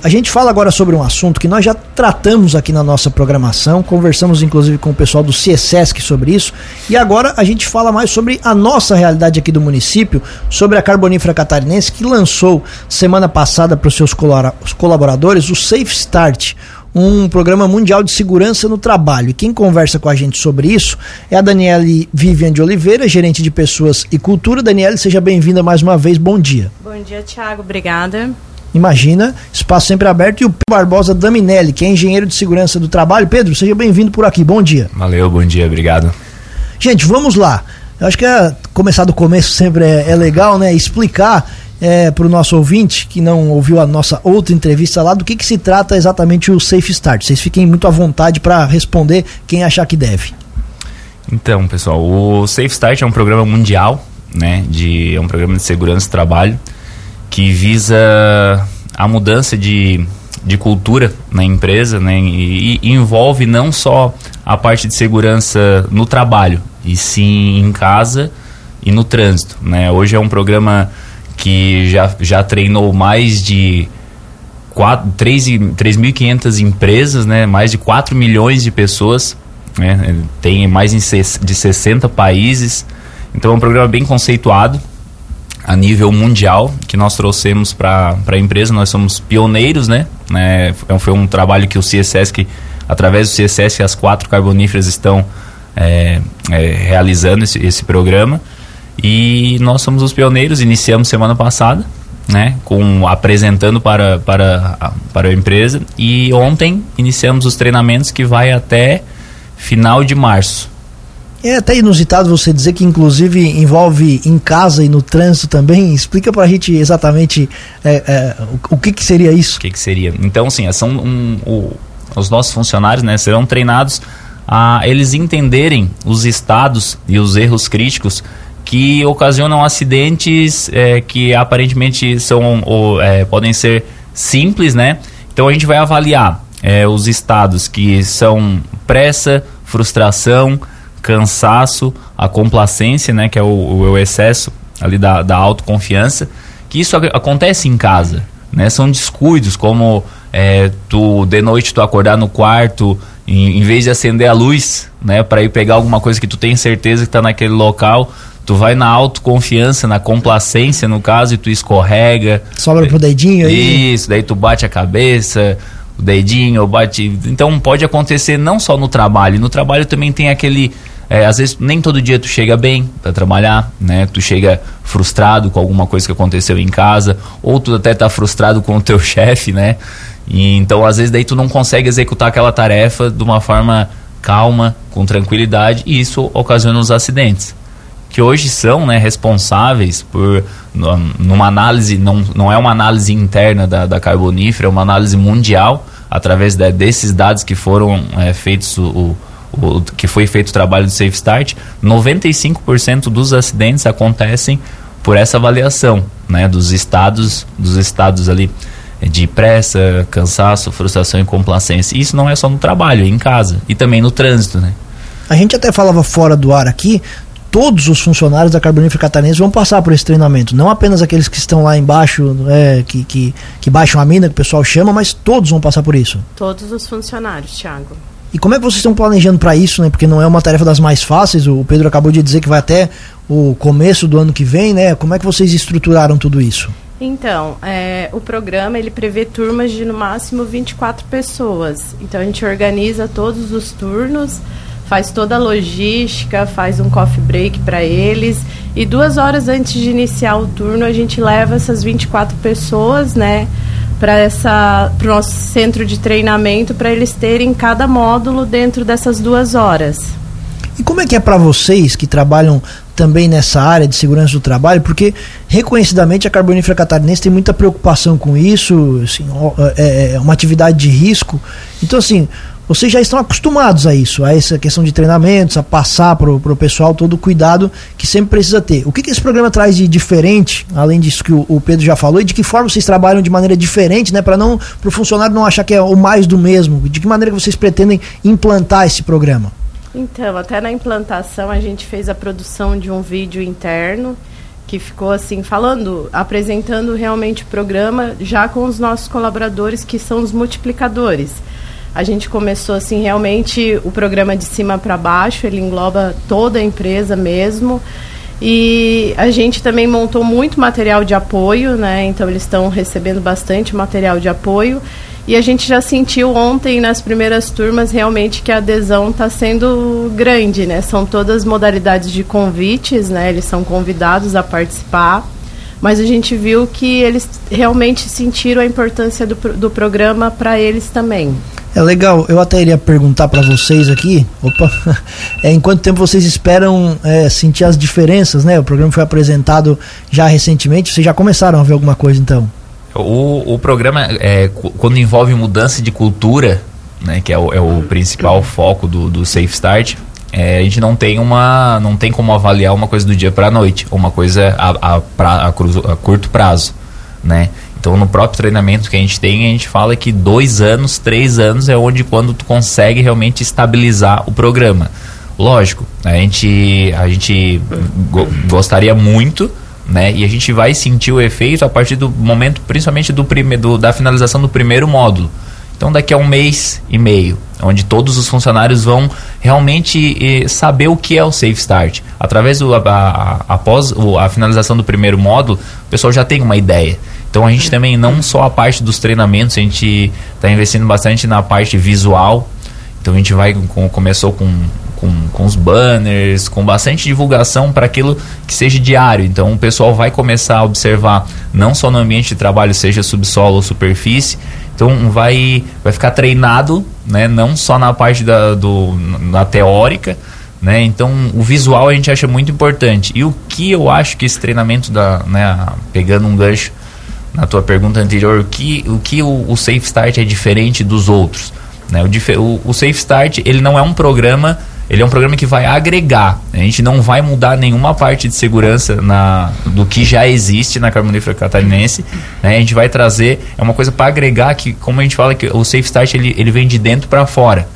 A gente fala agora sobre um assunto que nós já tratamos aqui na nossa programação, conversamos inclusive com o pessoal do CSESC sobre isso, e agora a gente fala mais sobre a nossa realidade aqui do município, sobre a Carbonífera Catarinense, que lançou semana passada para os seus colaboradores o Safe Start, um programa mundial de segurança no trabalho. E quem conversa com a gente sobre isso é a Daniele Vivian de Oliveira, gerente de pessoas e cultura. Daniele, seja bem-vinda mais uma vez. Bom dia. Bom dia, Tiago. Obrigada. Imagina, espaço sempre aberto. E o Pedro Barbosa Daminelli, que é engenheiro de segurança do trabalho. Pedro, seja bem-vindo por aqui. Bom dia. Valeu, bom dia, obrigado. Gente, vamos lá. Eu acho que é, começar do começo sempre é, é legal, né? Explicar é, para o nosso ouvinte que não ouviu a nossa outra entrevista lá do que, que se trata exatamente o Safe Start. Vocês fiquem muito à vontade para responder quem achar que deve. Então, pessoal, o Safe Start é um programa mundial, né? De, é um programa de segurança do trabalho que visa a mudança de, de cultura na empresa né, e, e, envolve não só a parte de segurança no trabalho, e sim em casa e no trânsito. Né? Hoje é um programa que já, já treinou mais de 3.500 empresas, né? mais de 4 milhões de pessoas, né? tem mais de 60 países. Então é um programa bem conceituado a nível mundial que nós trouxemos para a empresa. Nós somos pioneiros, né? né? Foi um trabalho que o que, através do CSS, as quatro carboníferas estão é, é, realizando esse, esse programa. E nós somos os pioneiros, iniciamos semana passada, né? Com, apresentando para, para, para a empresa. E ontem iniciamos os treinamentos que vai até final de março. É até inusitado você dizer que inclusive envolve em casa e no trânsito também. Explica para a gente exatamente é, é, o, o, que, que seria isso. O que, que seria? Então, sim, são um, o, os nossos funcionários né, serão treinados a eles entenderem os estados e os erros críticos que ocasionam acidentes é, que aparentemente são ou, é, podem ser simples, né? Então a gente vai avaliar é, os estados que são pressa, frustração, cansaço, a complacência, né, que é o, o excesso ali da, da autoconfiança, que isso acontece em casa, né? São descuidos como é, tu de noite tu acordar no quarto em, em vez de acender a luz, né, para ir pegar alguma coisa que tu tem certeza que está naquele local, tu vai na autoconfiança, na complacência no caso e tu escorrega. Sobra pro dedinho aí. Isso, daí tu bate a cabeça, o dedinho, bate. Então pode acontecer não só no trabalho, no trabalho também tem aquele é, às vezes nem todo dia tu chega bem para trabalhar, né? Tu chega frustrado com alguma coisa que aconteceu em casa, ou tu até tá frustrado com o teu chefe, né? E, então às vezes daí tu não consegue executar aquela tarefa de uma forma calma, com tranquilidade, e isso ocasiona os acidentes. Que hoje são né, responsáveis por, numa análise, não, não é uma análise interna da, da carbonífera, é uma análise mundial, através de, desses dados que foram é, feitos o, o, que foi feito o trabalho do Safe Start, 95% dos acidentes acontecem por essa avaliação, né, dos estados, dos estados ali de pressa, cansaço, frustração e complacência. Isso não é só no trabalho, é em casa e também no trânsito, né? A gente até falava fora do ar aqui, todos os funcionários da Carbonífera Catarinense vão passar por esse treinamento, não apenas aqueles que estão lá embaixo, é, que, que, que baixam a mina, que o pessoal chama, mas todos vão passar por isso. Todos os funcionários, Thiago. E como é que vocês estão planejando para isso, né? Porque não é uma tarefa das mais fáceis. O Pedro acabou de dizer que vai até o começo do ano que vem, né? Como é que vocês estruturaram tudo isso? Então, é, o programa ele prevê turmas de no máximo 24 pessoas. Então a gente organiza todos os turnos, faz toda a logística, faz um coffee break para eles e duas horas antes de iniciar o turno a gente leva essas 24 pessoas, né? Para essa o nosso centro de treinamento para eles terem cada módulo dentro dessas duas horas. E como é que é para vocês que trabalham também nessa área de segurança do trabalho? Porque reconhecidamente a Carbonífera Catarinense tem muita preocupação com isso, assim, é, é uma atividade de risco. Então assim, vocês já estão acostumados a isso, a essa questão de treinamentos, a passar para o pessoal todo o cuidado que sempre precisa ter. O que, que esse programa traz de diferente, além disso que o, o, Pedro já falou, e de que forma vocês trabalham de maneira diferente, né, para não para o funcionário não achar que é o mais do mesmo? De que maneira que vocês pretendem implantar esse programa? Então, até na implantação a gente fez a produção de um vídeo interno que ficou assim falando, apresentando realmente o programa já com os nossos colaboradores que são os multiplicadores. A gente começou assim realmente o programa de cima para baixo, ele engloba toda a empresa mesmo. E a gente também montou muito material de apoio, né? Então eles estão recebendo bastante material de apoio. E a gente já sentiu ontem nas primeiras turmas realmente que a adesão está sendo grande, né? São todas modalidades de convites, né? Eles são convidados a participar. Mas a gente viu que eles realmente sentiram a importância do, do programa para eles também. É legal, eu até iria perguntar para vocês aqui, opa, é, em quanto tempo vocês esperam é, sentir as diferenças, né? O programa foi apresentado já recentemente, vocês já começaram a ver alguma coisa então? O, o programa, é, quando envolve mudança de cultura, né, que é o, é o principal foco do, do Safe Start, é, a gente não tem uma não tem como avaliar uma coisa do dia para a noite uma coisa a, a, pra, a, a, curto prazo né então no próprio treinamento que a gente tem a gente fala que dois anos três anos é onde quando tu consegue realmente estabilizar o programa lógico a gente a gente go gostaria muito né e a gente vai sentir o efeito a partir do momento principalmente do primeiro da finalização do primeiro módulo então, daqui a um mês e meio, onde todos os funcionários vão realmente eh, saber o que é o Safe Start. Através do a, a, após o, a finalização do primeiro módulo, o pessoal já tem uma ideia. Então, a gente também, não só a parte dos treinamentos, a gente está investindo bastante na parte visual. Então, a gente vai com, começou com com, com os banners, com bastante divulgação para aquilo que seja diário. Então o pessoal vai começar a observar não só no ambiente de trabalho, seja subsolo ou superfície, então vai, vai ficar treinado, né? Não só na parte da, do, na teórica, né? Então o visual a gente acha muito importante. E o que eu acho que esse treinamento da, né? Pegando um gancho na tua pergunta anterior, o que o, que o, o Safe Start é diferente dos outros? Né? O, o, o Safe Start ele não é um programa ele é um programa que vai agregar. A gente não vai mudar nenhuma parte de segurança na, do que já existe na carbonífera catarinense. Né? A gente vai trazer, é uma coisa para agregar que, como a gente fala, que o Safe Start ele, ele vem de dentro para fora.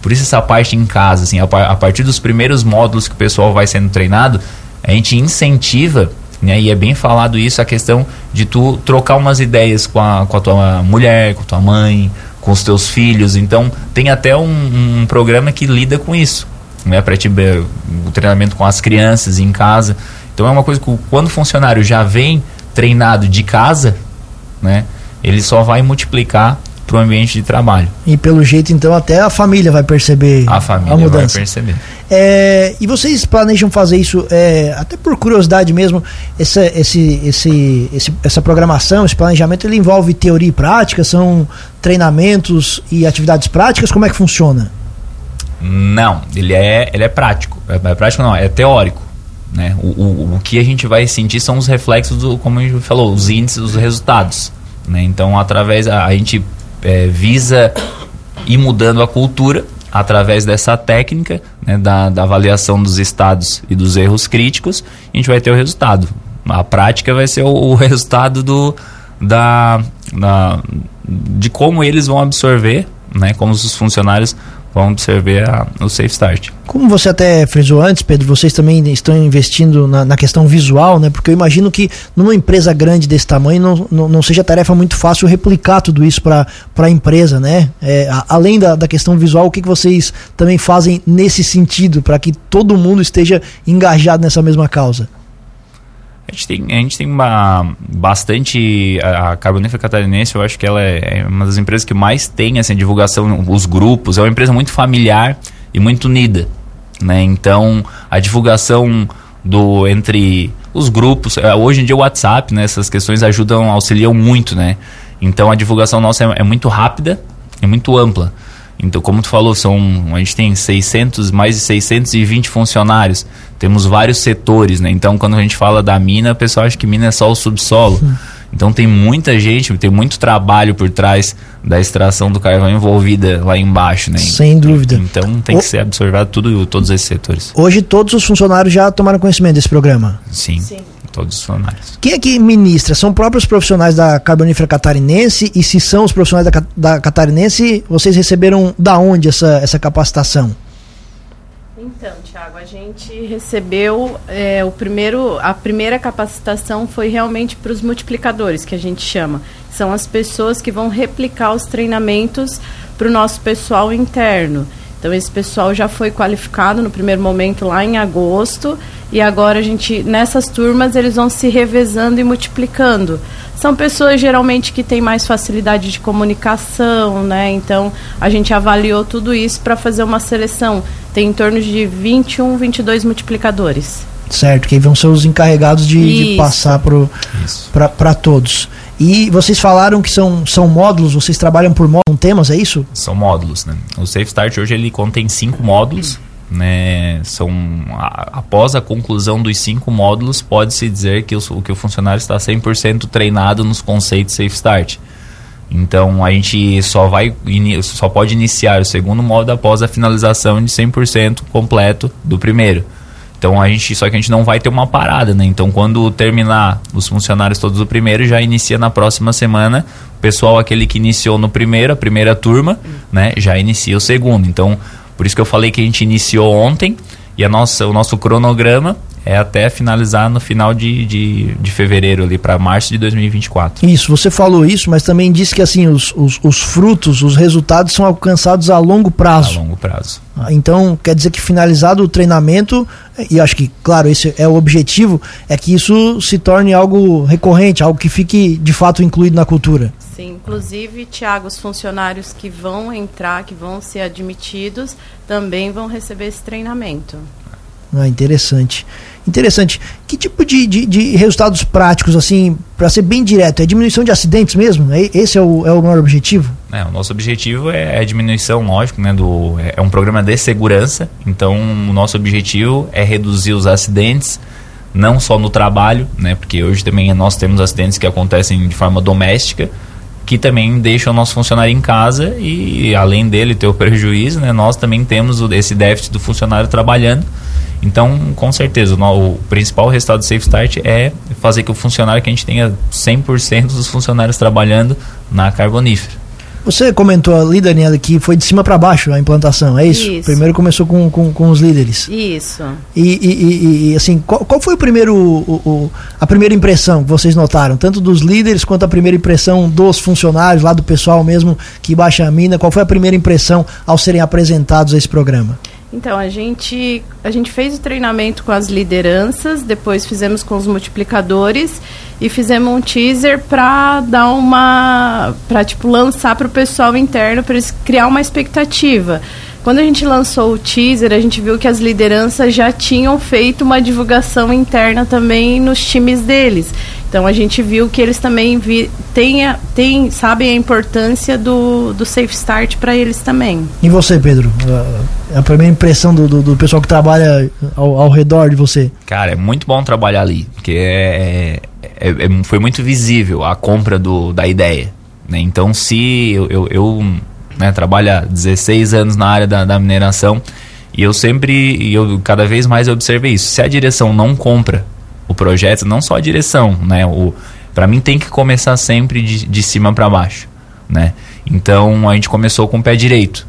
Por isso essa parte em casa, assim, a, a, partir dos primeiros módulos que o pessoal vai sendo treinado, a gente incentiva, né, e é bem falado isso, a questão de tu trocar umas ideias com a, com a tua mulher, com a tua mãe, com os teus filhos. Então, tem até um, um programa que lida com isso, né? Para o treinamento com as crianças em casa. Então, é uma coisa que quando o funcionário já vem treinado de casa, né? Ele só vai multiplicar para o ambiente de trabalho. E pelo jeito, então, até a família vai perceber a, família a mudança. vai perceber. É, e vocês planejam fazer isso, é, até por curiosidade mesmo, essa, esse, esse, esse, essa programação, esse planejamento, ele envolve teoria e prática? São treinamentos e atividades práticas? Como é que funciona? Não, ele é, ele é prático. É, é prático não, é teórico. Né? O, o, o que a gente vai sentir são os reflexos, do, como a gente falou, os índices, os resultados. Né? Então, através, a, a gente é, visa ir mudando a cultura através dessa técnica né, da, da, avaliação dos estados e dos erros críticos, a gente vai ter o resultado. A prática vai ser o, o resultado do, da, da, de como eles vão absorver, né, como os funcionários vão observar a, o Safe Start. Como você até frisou antes, Pedro, vocês também estão investindo na, na questão visual, né? Porque eu imagino que numa empresa grande desse tamanho não, não, não seja tarefa muito fácil replicar tudo isso para a empresa, né? É, a, além da, da questão visual, o que, que vocês também fazem nesse sentido para que todo mundo esteja engajado nessa mesma causa? A gente tem, a gente tem uma, bastante. A, a Carbonífera Catarinense, eu acho que ela é, é, uma das empresas que mais tem assim, divulgação, os grupos. É uma empresa muito familiar e muito unida. Né? Então, a divulgação do entre os grupos. É, hoje em dia, o WhatsApp, né, essas questões ajudam, auxiliam muito. Né? Então, a divulgação nossa é, é muito rápida e muito ampla. Então, como tu falou, são, a gente tem 600, mais de 620 funcionários. Temos vários setores, né? Então, quando a gente fala da mina, o pessoal acha que mina é só o subsolo. Sim. Então, tem muita gente, tem muito trabalho por trás da extração do carvão envolvida lá embaixo, né? Sem dúvida. Então, tem o... que ser absorvido tudo, todos esses setores. Hoje, todos os funcionários já tomaram conhecimento desse programa? Sim. Sim todos os funcionários. Quem é que ministra? São próprios profissionais da Carbonífera Catarinense? E se são os profissionais da, da Catarinense, vocês receberam da onde essa, essa capacitação? Então, Tiago, a gente recebeu é, o primeiro, a primeira capacitação foi realmente para os multiplicadores, que a gente chama. São as pessoas que vão replicar os treinamentos para o nosso pessoal interno. Então esse pessoal já foi qualificado no primeiro momento lá em agosto e agora a gente nessas turmas eles vão se revezando e multiplicando. São pessoas geralmente que têm mais facilidade de comunicação, né? Então a gente avaliou tudo isso para fazer uma seleção. Tem em torno de 21, 22 multiplicadores. Certo, que aí vão ser os encarregados de, de passar para todos. E vocês falaram que são, são módulos, vocês trabalham por módulos, temas, é isso? São módulos, né? O Safe Start hoje ele contém cinco módulos, né? São a, após a conclusão dos cinco módulos, pode-se dizer que o, que o funcionário está 100% treinado nos conceitos Safe Start. Então a gente só vai só pode iniciar o segundo módulo após a finalização de 100% completo do primeiro. Então a gente, só que a gente não vai ter uma parada, né? Então quando terminar os funcionários todos do primeiro, já inicia na próxima semana. O pessoal aquele que iniciou no primeiro, a primeira turma, né, já inicia o segundo. Então, por isso que eu falei que a gente iniciou ontem e a nossa, o nosso cronograma é até finalizar no final de, de, de fevereiro ali para março de 2024. Isso, você falou isso, mas também disse que assim os, os, os, frutos, os resultados são alcançados a longo prazo. A longo prazo. Ah, então quer dizer que finalizado o treinamento e acho que claro esse é o objetivo é que isso se torne algo recorrente, algo que fique de fato incluído na cultura. Sim, inclusive, Tiago, os funcionários que vão entrar, que vão ser admitidos, também vão receber esse treinamento. Ah, interessante. Interessante. Que tipo de, de, de resultados práticos, assim, para ser bem direto, é diminuição de acidentes mesmo? É, esse é o, é o maior objetivo? É, o nosso objetivo é a diminuição, lógico, né, do, é, é um programa de segurança, então o nosso objetivo é reduzir os acidentes, não só no trabalho, né, porque hoje também nós temos acidentes que acontecem de forma doméstica, que também deixam o nosso funcionário em casa e além dele ter o prejuízo, né, nós também temos esse déficit do funcionário trabalhando, então, com certeza, o, principal resultado do Safe Start é fazer que o funcionário, que a gente tenha 100% dos funcionários trabalhando na carbonífera. Você comentou ali, Daniela, que foi de cima para baixo a implantação, é isso? isso. Primeiro começou com, com, com, os líderes. Isso. E, e, e assim, qual, qual, foi o primeiro, o, o, a primeira impressão que vocês notaram? Tanto dos líderes quanto a primeira impressão dos funcionários, lá do pessoal mesmo que baixa a mina. Qual foi a primeira impressão ao serem apresentados a esse programa? Então, a gente, a gente fez o treinamento com as lideranças, depois fizemos com os multiplicadores e fizemos um teaser para dar uma. para tipo, lançar para o pessoal interno, para eles criar uma expectativa. Quando a gente lançou o teaser, a gente viu que as lideranças já tinham feito uma divulgação interna também nos times deles. Então a gente viu que eles também vi, tenha, tem, sabem a importância do, do Safe Start para eles também. E você, Pedro? A primeira impressão do, do, do pessoal que trabalha ao, ao, redor de você? Cara, é muito bom trabalhar ali, porque é, é, é, é foi muito visível a compra do, da ideia. Né? Então, se eu, eu, eu né, trabalha 16 anos na área da, da mineração e eu sempre, e eu cada vez mais observei isso. Se a direção não compra o projeto, não só a direção, né, o para mim tem que começar sempre de, de cima para baixo, né? Então a gente começou com o pé direito.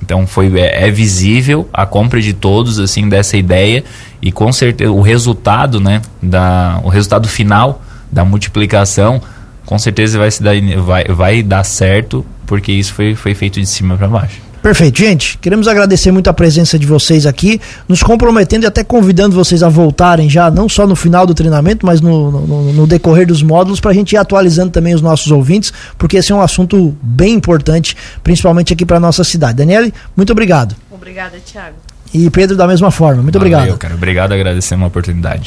Então foi é, é, visível a compra de todos assim dessa ideia e com certeza o resultado, né, da o resultado final da multiplicação com certeza vai se dar vai, vai dar certo porque isso foi, foi feito de cima para baixo. Perfeito, gente. Queremos agradecer muito a presença de vocês aqui, nos comprometendo e até convidando vocês a voltarem já, não só no final do treinamento, mas no, no, no decorrer dos módulos, para a gente ir atualizando também os nossos ouvintes, porque esse é um assunto bem importante, principalmente aqui para nossa cidade. Daniele, muito obrigado. Obrigada, Thiago. E Pedro, da mesma forma. Muito Valeu, obrigado. Cara. Obrigado, agradecendo a oportunidade.